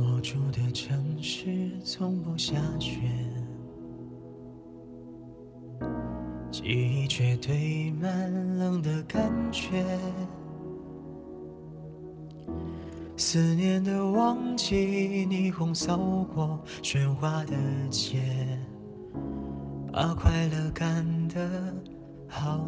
我住的城市从不下雪，记忆却堆满冷的感觉。思念的旺季，霓虹扫过喧哗的街，把快乐赶得好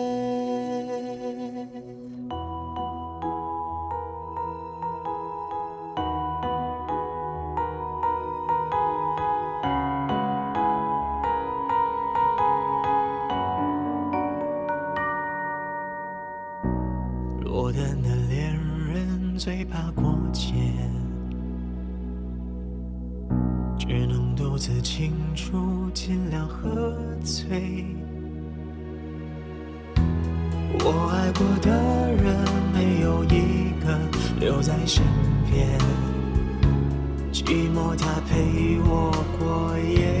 最怕过节，只能独自庆祝，尽量喝醉。我爱过的人没有一个留在身边，寂寞它陪我过夜。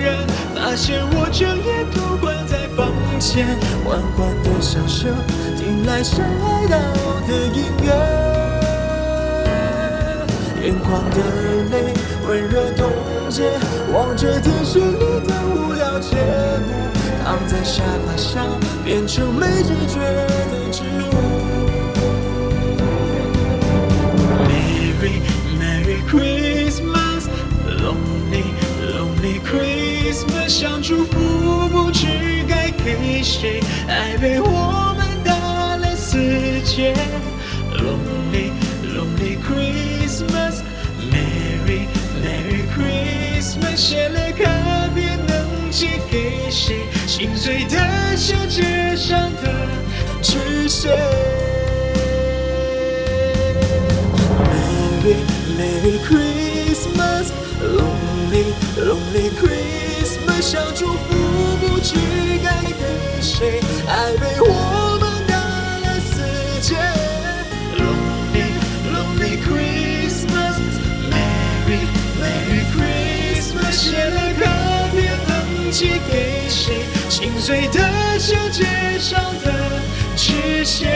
人。发现我整夜都关在房间，缓缓的响声，听来是爱到的音乐。眼眶的泪温热冻结，望着电视里的无聊节目，躺在沙发上变成没知觉的植物。祝福不知该给谁，爱被我们打了死结。Lonely Lonely Christmas，Merry Merry Christmas，写了卡片能寄给谁？心碎的像街上的纸屑。Merry Merry Christmas，Lonely Lonely Christmas。想祝福不知该给谁爱被我们打了死结 lonely lonely christmasmerry merry christmas 写了卡片能寄给谁心碎得像街上的纸屑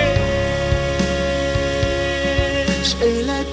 谁来